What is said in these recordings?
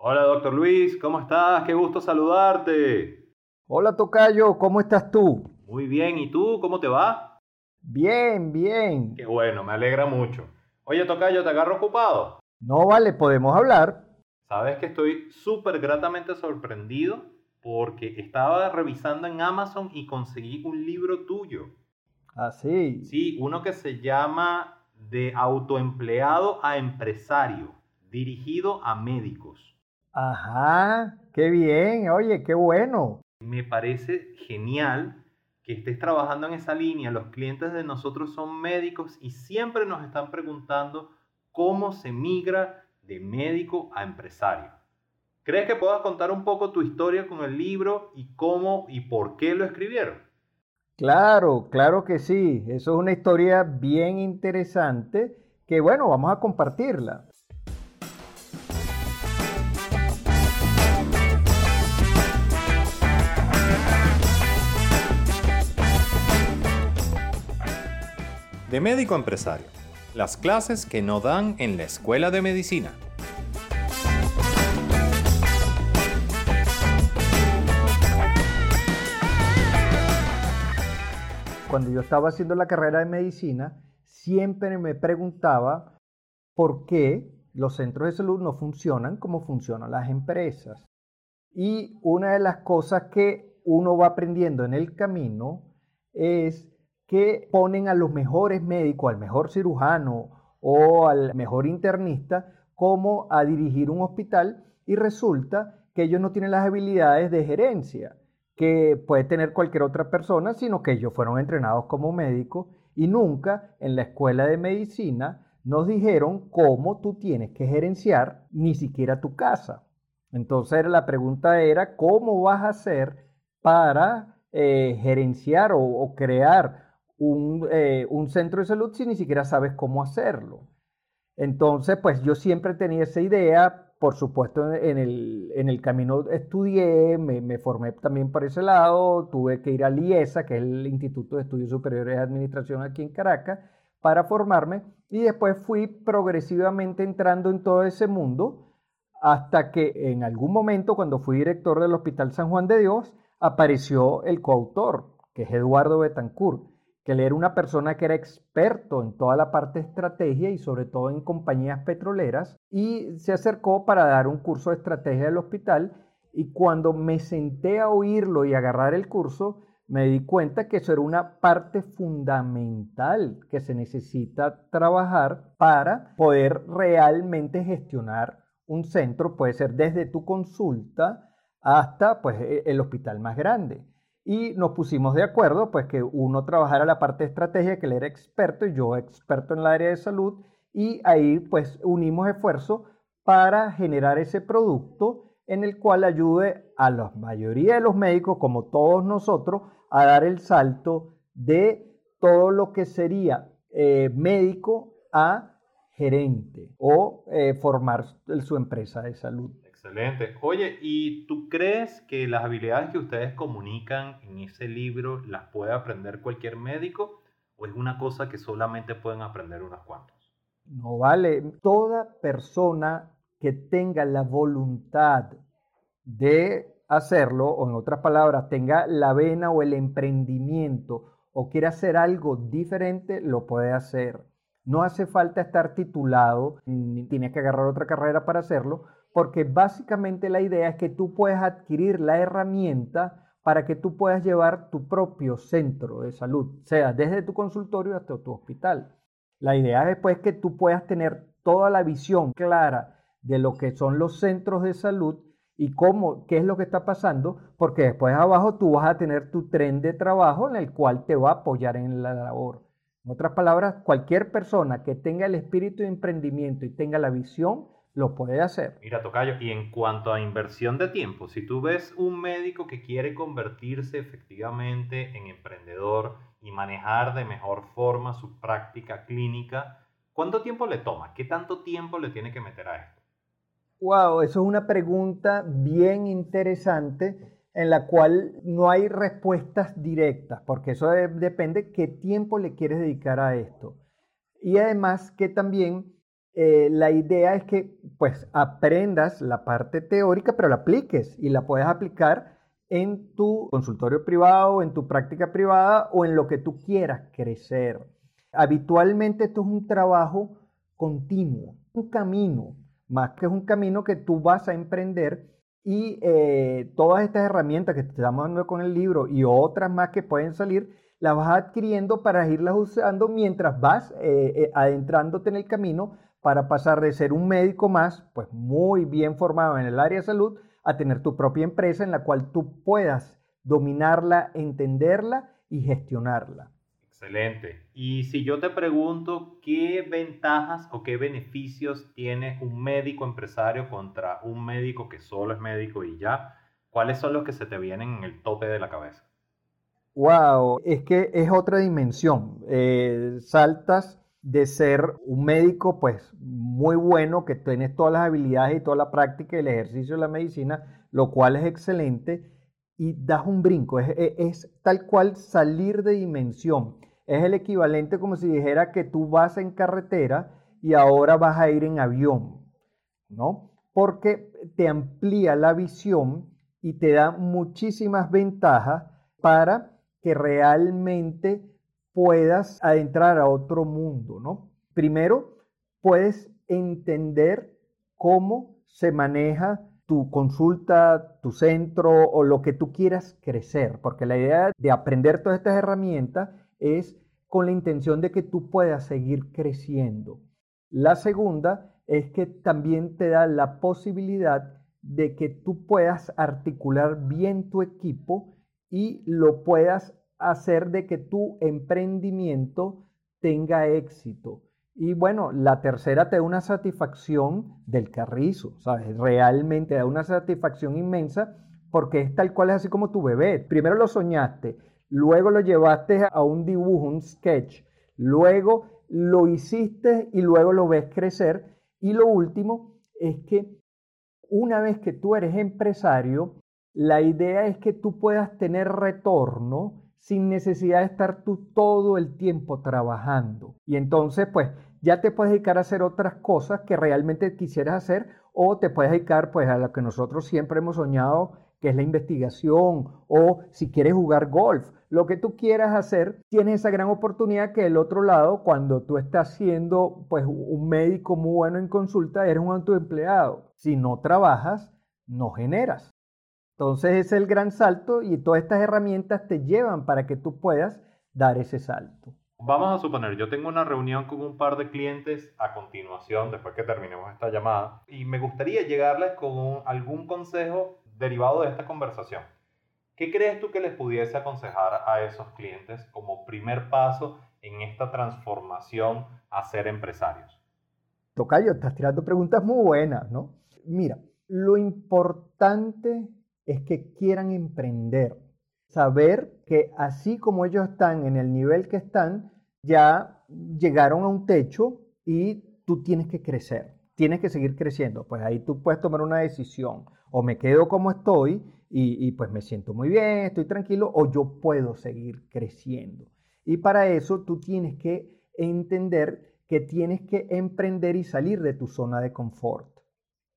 Hola, doctor Luis, ¿cómo estás? Qué gusto saludarte. Hola, Tocayo, ¿cómo estás tú? Muy bien, ¿y tú? ¿Cómo te va? Bien, bien. Qué bueno, me alegra mucho. Oye, Tocayo, ¿te agarro ocupado? No vale, podemos hablar. Sabes que estoy súper gratamente sorprendido porque estaba revisando en Amazon y conseguí un libro tuyo. Ah, sí. Sí, uno que se llama De autoempleado a empresario, dirigido a médicos. Ajá, qué bien, oye, qué bueno. Me parece genial que estés trabajando en esa línea. Los clientes de nosotros son médicos y siempre nos están preguntando cómo se migra de médico a empresario. ¿Crees que puedas contar un poco tu historia con el libro y cómo y por qué lo escribieron? Claro, claro que sí. Eso es una historia bien interesante que bueno, vamos a compartirla. De médico empresario. Las clases que no dan en la escuela de medicina. Cuando yo estaba haciendo la carrera de medicina, siempre me preguntaba por qué los centros de salud no funcionan como funcionan las empresas. Y una de las cosas que uno va aprendiendo en el camino es que ponen a los mejores médicos, al mejor cirujano o al mejor internista como a dirigir un hospital y resulta que ellos no tienen las habilidades de gerencia que puede tener cualquier otra persona, sino que ellos fueron entrenados como médicos y nunca en la escuela de medicina nos dijeron cómo tú tienes que gerenciar ni siquiera tu casa. Entonces la pregunta era, ¿cómo vas a hacer para eh, gerenciar o, crear un, eh, un centro de salud si ni siquiera sabes cómo hacerlo? Entonces, pues yo siempre tenía esa idea, por supuesto, en el, en el camino estudié, me, me, formé también por ese lado, tuve que ir a IESA, que es el Instituto de Estudios Superiores de Administración aquí en Caracas, para formarme y después fui progresivamente entrando en todo ese mundo hasta que en algún momento, cuando fui director del Hospital San Juan de Dios, apareció el coautor, que es Eduardo Betancourt que él era una persona que era experto en toda la parte de estrategia y sobre todo en compañías petroleras y se acercó para dar un curso de estrategia del hospital y cuando me senté a oírlo y agarrar el curso, me di cuenta que eso era una parte fundamental que se necesita trabajar para poder realmente gestionar un centro, puede ser desde tu consulta hasta pues, e, el hospital más grande y nos pusimos de acuerdo, pues que uno trabajara la parte de estrategia, que él era experto y yo experto en el área de salud, y ahí pues unimos esfuerzos para generar ese producto en el cual ayude a la mayoría de los médicos, como todos nosotros, a dar el salto de todo lo que sería eh, médico a gerente o eh, formar su empresa de salud. Excelente. Oye, ¿y tú crees que las habilidades que ustedes comunican en ese libro las puede aprender cualquier médico o es una cosa que solamente pueden aprender unos cuantos? No vale. Toda persona que tenga la voluntad de hacerlo, o en otras palabras, tenga la vena o el emprendimiento o quiera hacer algo diferente, lo puede hacer. No hace falta estar titulado, ni tienes que agarrar otra carrera para hacerlo, porque básicamente la idea es que tú puedes adquirir la herramienta para que tú puedas llevar tu propio centro de salud, sea desde tu consultorio hasta tu hospital. La idea es después que tú puedas tener toda la visión clara de lo que son los centros de salud y cómo, qué es lo que está pasando, porque después abajo tú vas a tener tu tren de trabajo en el cual te va a apoyar en la labor. En otras palabras, cualquier persona que tenga el espíritu de emprendimiento y tenga la visión, lo puede hacer. Mira, Tocayo, y en cuanto a inversión de tiempo, si tú ves un médico que quiere convertirse efectivamente en emprendedor y manejar de mejor forma su práctica clínica, ¿cuánto tiempo le toma? ¿Qué tanto tiempo le tiene que meter a esto? Wow, eso es una pregunta bien interesante en la cual no hay respuestas directas, porque eso depende qué tiempo le quieres dedicar a esto. Y además que también eh, la idea es que pues aprendas la parte teórica, pero la apliques y la puedes aplicar en tu consultorio privado, en tu práctica privada o en lo que tú quieras crecer. Habitualmente esto es un trabajo continuo, un camino, más que es un camino que tú vas a emprender y eh, todas estas herramientas que te estamos dando con el libro y otras más que pueden salir, las vas adquiriendo para irlas usando mientras vas eh, eh, adentrándote en el camino para pasar de ser un médico más, pues muy bien formado en el área de salud, a tener tu propia empresa en la cual tú puedas dominarla, entenderla y gestionarla. Excelente. Y si yo te pregunto qué ventajas o qué beneficios tiene un médico empresario contra un médico que solo es médico y ya, ¿cuáles son los que se te vienen en el tope de la cabeza? Wow, es que es otra dimensión. Eh, saltas de ser un médico pues muy bueno, que tienes todas las habilidades y toda la práctica y el ejercicio de la medicina, lo cual es excelente, y das un brinco, es, es, tal cual salir de dimensión. Es el equivalente como si dijera que tú vas en carretera y ahora vas a ir en avión, ¿no? Porque te amplía la visión y te da muchísimas ventajas para que realmente puedas adentrar a otro mundo, ¿no? Primero, puedes entender cómo se maneja tu consulta, tu centro o lo que tú quieras crecer, porque la idea de aprender todas estas herramientas es con la intención de que tú puedas seguir creciendo. La segunda es que también te da la posibilidad de que tú puedas articular bien tu equipo y lo puedas hacer de que tu emprendimiento tenga éxito. Y bueno, la tercera te da una satisfacción del carrizo, ¿sabes? Realmente da una satisfacción inmensa porque es tal cual es así como tu bebé. Primero lo soñaste, luego lo llevaste a un dibujo, un sketch, luego lo hiciste y luego lo ves crecer. Y lo último es que una vez que tú eres empresario, la idea es que tú puedas tener retorno sin necesidad de estar tú todo el tiempo trabajando. Y entonces, pues, ya te puedes dedicar a hacer otras cosas que realmente quisieras hacer o te puedes dedicar, pues, a lo que nosotros siempre hemos soñado, que es la investigación o si quieres jugar golf. Lo que tú quieras hacer, tienes esa gran oportunidad que del otro lado, cuando tú estás siendo pues un médico muy bueno en consulta, eres un autoempleado. Si no trabajas, no generas. Entonces es el gran salto y todas estas herramientas te llevan para que tú puedas dar ese salto. Vamos a suponer, yo tengo una reunión con un par de clientes a continuación, después que terminemos esta llamada, y me gustaría llegarles con algún consejo derivado de esta conversación. ¿Qué crees tú que les pudiese aconsejar a esos clientes como primer paso en esta transformación a ser empresarios? Tocayo, estás tirando preguntas muy buenas, ¿no? Mira, lo importante es que quieran emprender. Saber que así como ellos están en el nivel que están, ya llegaron a un techo y tú tienes que crecer, tienes que seguir creciendo. Pues ahí tú puedes tomar una decisión. O me quedo como estoy y, pues me siento muy bien, estoy tranquilo, o yo puedo seguir creciendo. Y para eso tú tienes que entender que tienes que emprender y salir de tu zona de confort,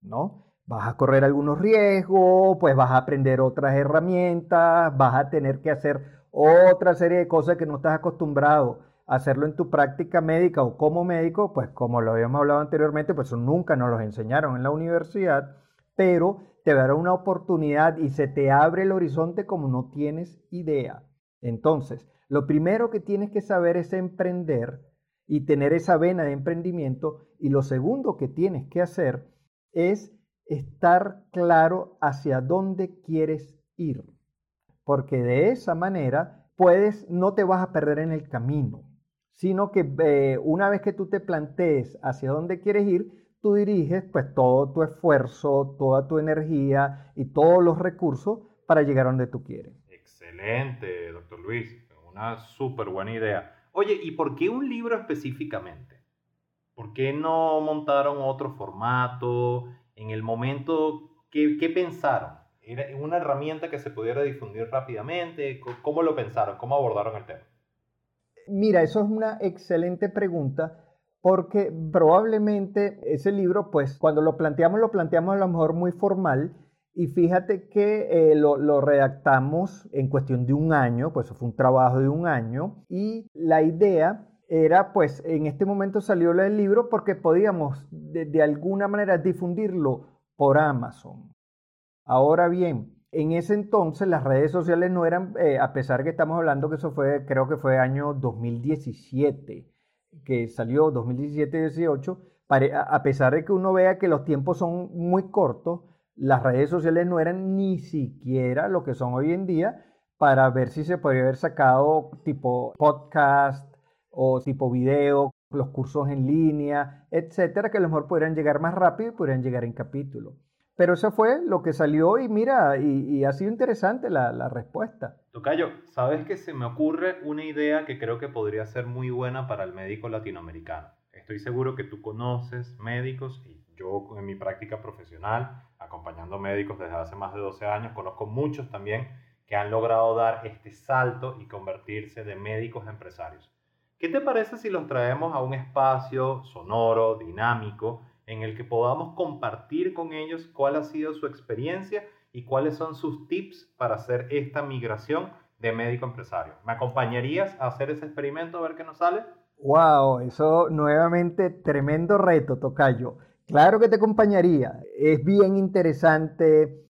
¿no? vas a correr algunos riesgos, pues vas a aprender otras herramientas, vas a tener que hacer otra serie de cosas que no estás acostumbrado a hacerlo en tu práctica médica o como médico, pues como lo habíamos hablado anteriormente, pues nunca nos los enseñaron en la universidad, pero te dará una oportunidad y se te abre el horizonte como no tienes idea. Entonces, lo primero que tienes que saber es emprender y tener esa vena de emprendimiento y lo segundo que tienes que hacer es estar claro hacia dónde quieres ir, porque de esa manera puedes, no te vas a perder en el camino, sino que eh, una vez que tú te plantees hacia dónde quieres ir, tú diriges pues todo tu esfuerzo, toda tu energía y todos los recursos para llegar a donde tú quieres. Excelente, doctor Luis, una súper buena idea. Oye, ¿y por qué un libro específicamente? ¿Por qué no montaron otro formato? en el momento, ¿qué, qué pensaron? ¿Era una herramienta que se pudiera difundir rápidamente? ¿Cómo lo pensaron? ¿Cómo abordaron el tema? Mira, eso es una excelente pregunta porque probablemente ese libro, pues cuando lo planteamos, lo planteamos a lo mejor muy formal y fíjate que eh, lo, redactamos en cuestión de un año, pues fue un trabajo de un año y la idea era, pues en este momento salió el libro porque podíamos de, alguna manera difundirlo por Amazon. Ahora bien, en ese entonces las redes sociales no eran, eh, a pesar que estamos hablando que eso fue, creo que fue año 2017, que salió 2017-18, a pesar de que uno vea que los tiempos son muy cortos, las redes sociales no eran ni siquiera lo que son hoy en día para ver si se podría haber sacado tipo podcast o tipo video, los cursos en línea, etcétera, que a lo mejor podrían llegar más rápido y podrían llegar en capítulo. Pero eso fue lo que salió y mira, y, ha sido interesante la, la, respuesta. Tocayo, ¿sabes que se me ocurre una idea que creo que podría ser muy buena para el médico latinoamericano? Estoy seguro que tú conoces médicos y yo en mi práctica profesional, acompañando médicos desde hace más de 12 años, conozco muchos también que han logrado dar este salto y convertirse de médicos a empresarios. ¿Qué te parece si los traemos a un espacio sonoro, dinámico, en el que podamos compartir con ellos cuál ha sido su experiencia y cuáles son sus tips para hacer esta migración de médico empresario? ¿Me acompañarías a hacer ese experimento a ver qué nos sale? Wow, eso nuevamente tremendo reto, Tocayo. Claro que te acompañaría. Es bien interesante,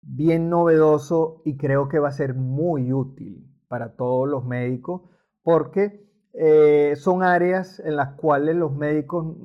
bien novedoso y creo que va a ser muy útil para todos los médicos porque eh, son áreas en las cuales los médicos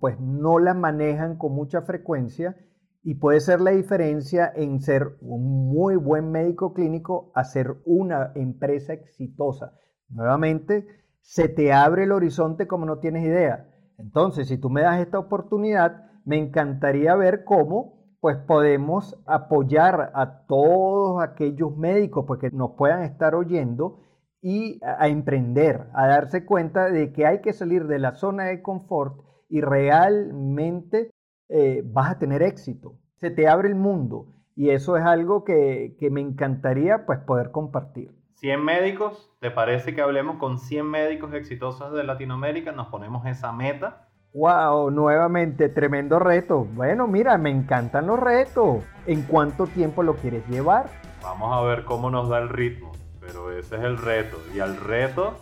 pues no las manejan con mucha frecuencia y puede ser la diferencia en ser un muy buen médico clínico a ser una empresa exitosa. Nuevamente, se te abre el horizonte como no tienes idea. Entonces, si tú me das esta oportunidad, me encantaría ver cómo pues podemos apoyar a todos aquellos médicos pues, que nos puedan estar oyendo y a emprender, a darse cuenta de que hay que salir de la zona de confort y realmente eh, vas a tener éxito. Se te abre el mundo y eso es algo que, me encantaría pues poder compartir. 100 médicos, ¿te parece que hablemos con 100 médicos exitosos de Latinoamérica? Nos ponemos esa meta. Wow, nuevamente, tremendo reto. Bueno, mira, me encantan los retos. ¿En cuánto tiempo lo quieres llevar? Vamos a ver cómo nos da el ritmo pero ese es el reto. Y al reto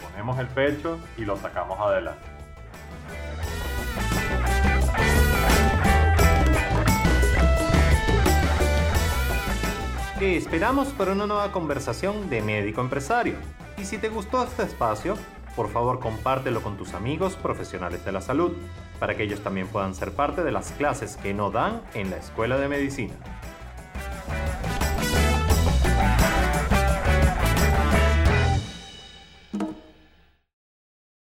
ponemos el pecho y lo sacamos adelante. Te esperamos para una nueva conversación de médico empresario. Y si te gustó este espacio, por favor compártelo con tus amigos profesionales de la salud, para que ellos también puedan ser parte de las clases que no dan en la escuela de medicina.